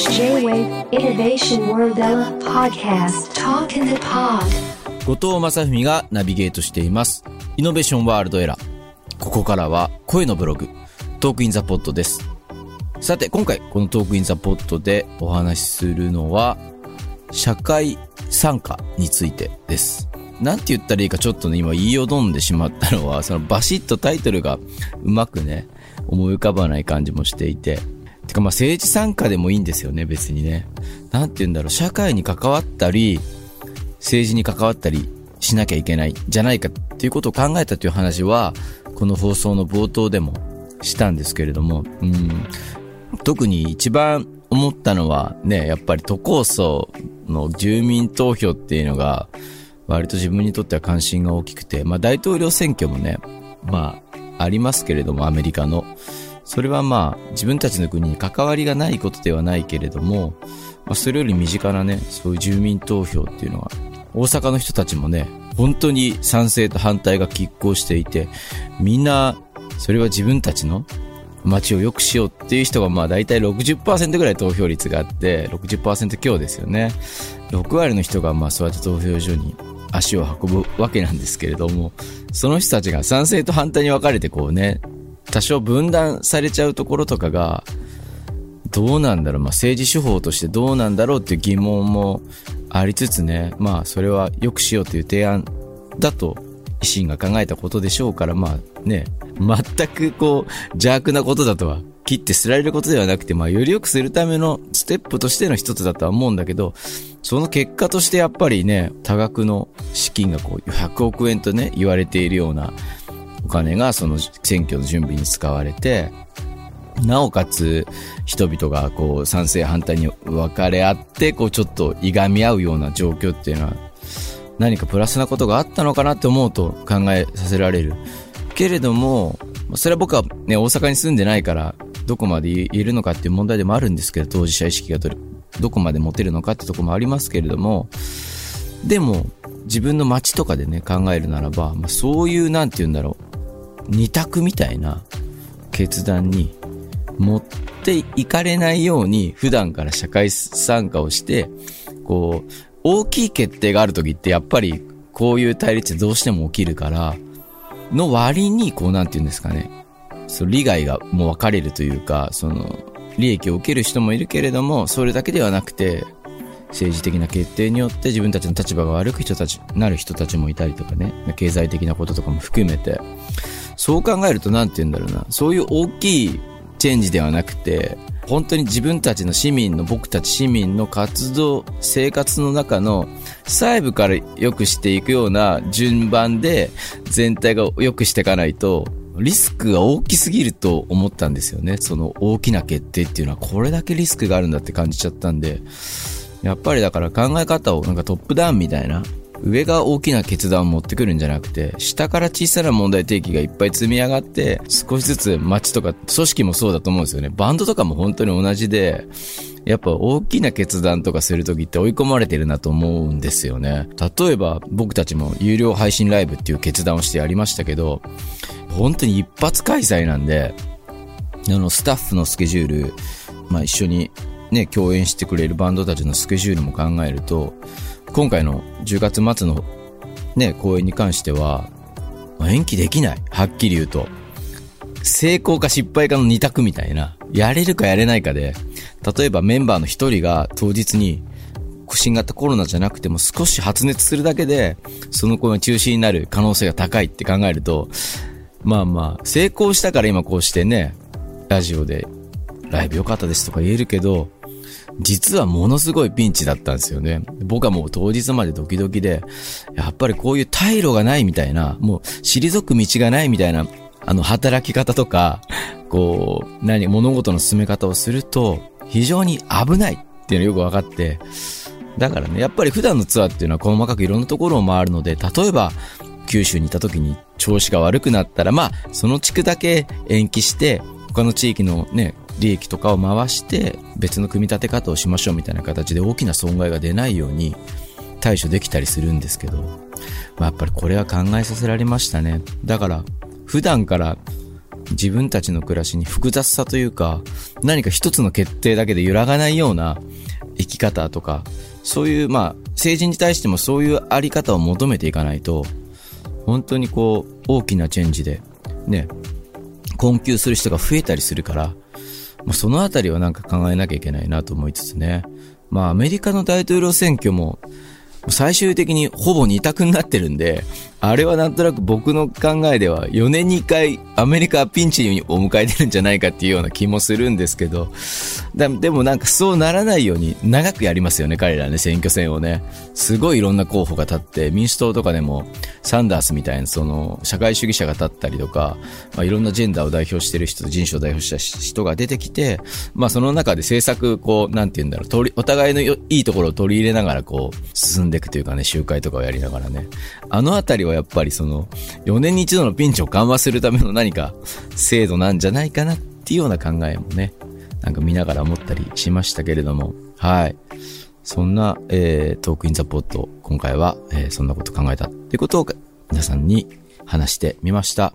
J-Wave Innovation World Podcast Talk in the Pod 後藤正文がナビゲートしています。イノベーションワールド ERA。ここからは声のブログ、トークインザポッドです。さて、今回このトークインザポッドでお話しするのは、社会参加についてです。なんて言ったらいいかちょっとね、今言いよどんでしまったのは、そのバシッとタイトルがうまくね、思い浮かばない感じもしていて。てかまあ政治参加でもいいんですよね、別にね。なんて言うんだろう、社会に関わったり、政治に関わったりしなきゃいけないじゃないかっていうことを考えたという話は、この放送の冒頭でもしたんですけれども、うん、特に一番思ったのはね、やっぱり都構想の住民投票っていうのが、割と自分にとっては関心が大きくて、まあ大統領選挙もね、まあありますけれども、アメリカの。それはまあ自分たちの国に関わりがないことではないけれども、まあ、それより身近なね、そういう住民投票っていうのは、大阪の人たちもね、本当に賛成と反対が拮抗していて、みんな、それは自分たちの街を良くしようっていう人がまあ大体60%ぐらい投票率があって、60%強ですよね。6割の人がまあそうやって投票所に足を運ぶわけなんですけれども、その人たちが賛成と反対に分かれてこうね、多少分断されちゃうところとかが、どうなんだろう、まあ、政治手法としてどうなんだろうっていう疑問もありつつね、まあ、それは良くしようという提案だと、維新が考えたことでしょうから、まあね、全くこう、邪悪なことだとは、切って捨てられることではなくて、まあ、より良くするためのステップとしての一つだとは思うんだけど、その結果としてやっぱりね、多額の資金がこう、100億円とね、言われているようなお金がその選挙の準備に使われて、なおかつ、人々がこう、賛成反対に分かれ合って、こう、ちょっといがみ合うような状況っていうのは、何かプラスなことがあったのかなって思うと考えさせられる。けれども、それは僕はね、大阪に住んでないから、どこまで言えるのかっていう問題でもあるんですけど、当事者意識がど、どこまで持てるのかってとこもありますけれども、でも、自分の街とかでね、考えるならば、まあ、そういう、なんて言うんだろう、二択みたいな決断に持っていかれないように、普段から社会参加をして、こう、大きい決定がある時ってやっぱりこういう対立どうしても起きるから、の割に、こうなんて言うんですかね。その利害がもう分かれるというか、その、利益を受ける人もいるけれども、それだけではなくて、政治的な決定によって自分たちの立場が悪く人たち、なる人たちもいたりとかね、経済的なこととかも含めて、そう考えるとなんて言うんだろうな、そういう大きいチェンジではなくて、本当に自分たちの市民の、僕たち市民の活動、生活の中の細部から良くしていくような順番で全体が良くしていかないと、リスクが大きすぎると思ったんですよね。その大きな決定っていうのはこれだけリスクがあるんだって感じちゃったんで、やっぱりだから考え方をなんかトップダウンみたいな、上が大きな決断を持ってくるんじゃなくて、下から小さな問題提起がいっぱい積み上がって、少しずつ街とか組織もそうだと思うんですよね。バンドとかも本当に同じで、やっぱ大きな決断とかするときって追い込まれてるなと思うんですよね。例えば僕たちも有料配信ライブっていう決断をしてやりましたけど、本当に一発開催なんで、あの、スタッフのスケジュール、まあ一緒にね、共演してくれるバンドたちのスケジュールも考えると、今回の10月末のね、公演に関しては、延期できない。はっきり言うと。成功か失敗かの二択みたいな。やれるかやれないかで、例えばメンバーの一人が当日に新型コロナじゃなくても少し発熱するだけで、その子が中止になる可能性が高いって考えると、まあまあ、成功したから今こうしてね、ラジオでライブ良かったですとか言えるけど、実はものすごいピンチだったんですよね。僕はもう当日までドキドキで、やっぱりこういう退路がないみたいな、もう退く道がないみたいな、あの働き方とか、こう、何、物事の進め方をすると、非常に危ないっていうのよく分かって、だからね、やっぱり普段のツアーっていうのは細かくいろんなところを回るので、例えば、九州にいた時に調子が悪くなったら、まあ、その地区だけ延期して、他の地域のね、利益とかを回して、別の組み立て方をしましょうみたいな形で大きな損害が出ないように対処できたりするんですけど、まあ、やっぱりこれは考えさせられましたね。だから、普段から自分たちの暮らしに複雑さというか、何か一つの決定だけで揺らがないような生き方とか、そういう、まあ、政治に対してもそういうあり方を求めていかないと、本当にこう、大きなチェンジで、ね、困窮する人が増えたりするから、そのあたりはなんか考えなきゃいけないなと思いつつね。まあ、アメリカの大統領選挙も、最終的にほぼ二択になってるんで、あれはなんとなく僕の考えでは4年に1回アメリカピンチにお迎えてるんじゃないかっていうような気もするんですけど、でもなんかそうならないように長くやりますよね、彼らね、選挙戦をね。すごいいろんな候補が立って、民主党とかでもサンダースみたいなその社会主義者が立ったりとか、まあ、いろんなジェンダーを代表してる人、人種を代表した人が出てきて、まあその中で政策、こう、なんて言うんだろう、お互いのいいところを取り入れながらこう、進んでいくというかね、集会とかをやりながらね。あのあたりはやっぱりその、4年に一度のピンチを緩和するための何か制度なんじゃないかなっていうような考えもね、なんか見ながら思ったりしましたけれども、はい。そんな、えー、 Talk in the Pot、今回は、えー、そんなこと考えたっていうことを皆さんに話してみました。